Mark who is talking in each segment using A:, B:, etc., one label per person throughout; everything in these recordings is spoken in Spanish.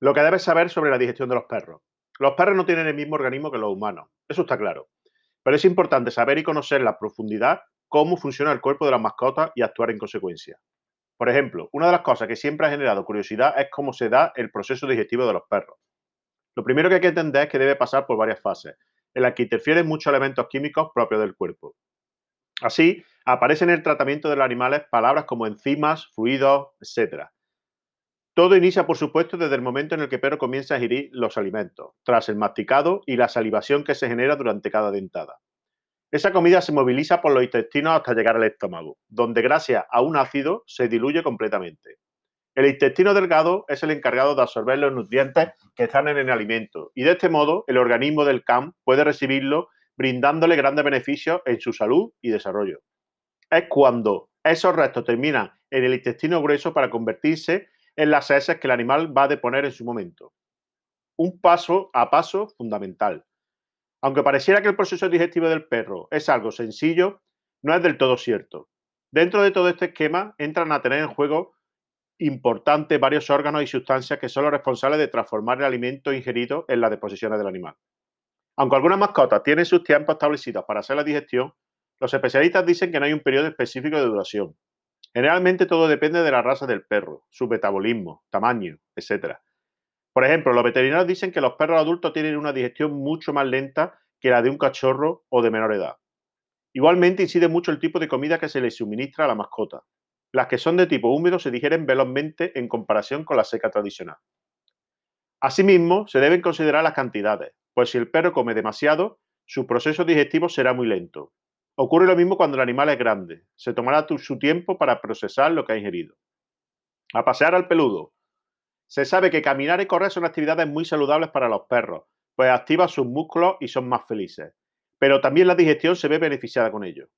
A: Lo que debes saber sobre la digestión de los perros. Los perros no tienen el mismo organismo que los humanos, eso está claro. Pero es importante saber y conocer la profundidad cómo funciona el cuerpo de las mascotas y actuar en consecuencia. Por ejemplo, una de las cosas que siempre ha generado curiosidad es cómo se da el proceso digestivo de los perros. Lo primero que hay que entender es que debe pasar por varias fases, en las que interfieren muchos elementos químicos propios del cuerpo. Así, aparecen en el tratamiento de los animales palabras como enzimas, fluidos, etc., todo inicia, por supuesto, desde el momento en el que el perro comienza a ingerir los alimentos, tras el masticado y la salivación que se genera durante cada dentada. Esa comida se moviliza por los intestinos hasta llegar al estómago, donde gracias a un ácido se diluye completamente. El intestino delgado es el encargado de absorber los nutrientes que están en el alimento y de este modo el organismo del CAM puede recibirlo brindándole grandes beneficios en su salud y desarrollo. Es cuando esos restos terminan en el intestino grueso para convertirse en las heces que el animal va a deponer en su momento. Un paso a paso fundamental. Aunque pareciera que el proceso digestivo del perro es algo sencillo, no es del todo cierto. Dentro de todo este esquema entran a tener en juego importantes varios órganos y sustancias que son los responsables de transformar el alimento ingerido en las deposiciones del animal. Aunque algunas mascotas tienen sus tiempos establecidos para hacer la digestión, los especialistas dicen que no hay un periodo específico de duración. Generalmente todo depende de la raza del perro, su metabolismo, tamaño, etc. Por ejemplo, los veterinarios dicen que los perros adultos tienen una digestión mucho más lenta que la de un cachorro o de menor edad. Igualmente incide mucho el tipo de comida que se le suministra a la mascota. Las que son de tipo húmedo se digieren velozmente en comparación con la seca tradicional. Asimismo, se deben considerar las cantidades, pues si el perro come demasiado, su proceso digestivo será muy lento, Ocurre lo mismo cuando el animal es grande. Se tomará su tiempo para procesar lo que ha ingerido. A pasear al peludo. Se sabe que caminar y correr son actividades muy saludables para los perros, pues activan sus músculos y son más felices. Pero también la digestión se ve beneficiada con ello.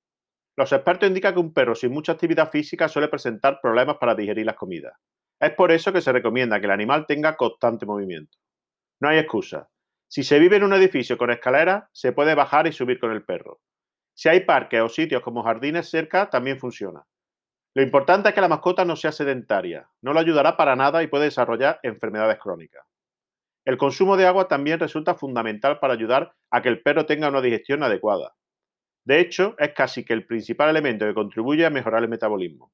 A: Los expertos indican que un perro sin mucha actividad física suele presentar problemas para digerir las comidas. Es por eso que se recomienda que el animal tenga constante movimiento. No hay excusa. Si se vive en un edificio con escaleras, se puede bajar y subir con el perro. Si hay parques o sitios como jardines cerca, también funciona. Lo importante es que la mascota no sea sedentaria, no lo ayudará para nada y puede desarrollar enfermedades crónicas. El consumo de agua también resulta fundamental para ayudar a que el perro tenga una digestión adecuada. De hecho, es casi que el principal elemento que contribuye a mejorar el metabolismo.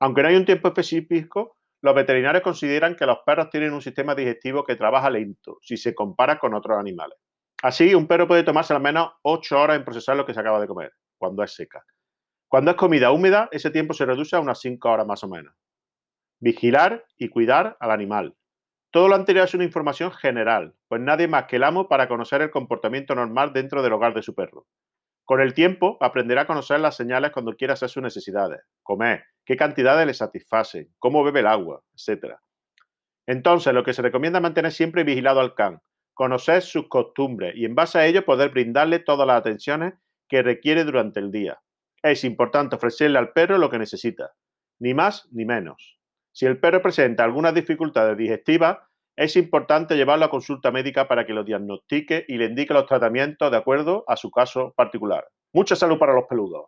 A: Aunque no hay un tiempo específico, los veterinarios consideran que los perros tienen un sistema digestivo que trabaja lento si se compara con otros animales. Así, un perro puede tomarse al menos 8 horas en procesar lo que se acaba de comer, cuando es seca. Cuando es comida húmeda, ese tiempo se reduce a unas 5 horas más o menos. Vigilar y cuidar al animal. Todo lo anterior es una información general, pues nadie más que el amo para conocer el comportamiento normal dentro del hogar de su perro. Con el tiempo, aprenderá a conocer las señales cuando quiera hacer sus necesidades, comer, qué cantidades le satisfacen, cómo bebe el agua, etc. Entonces, lo que se recomienda es mantener siempre vigilado al can, conocer sus costumbres y en base a ello poder brindarle todas las atenciones que requiere durante el día. Es importante ofrecerle al perro lo que necesita, ni más ni menos. Si el perro presenta algunas dificultades digestivas, es importante llevarlo a consulta médica para que lo diagnostique y le indique los tratamientos de acuerdo a su caso particular. Mucha salud para los peludos.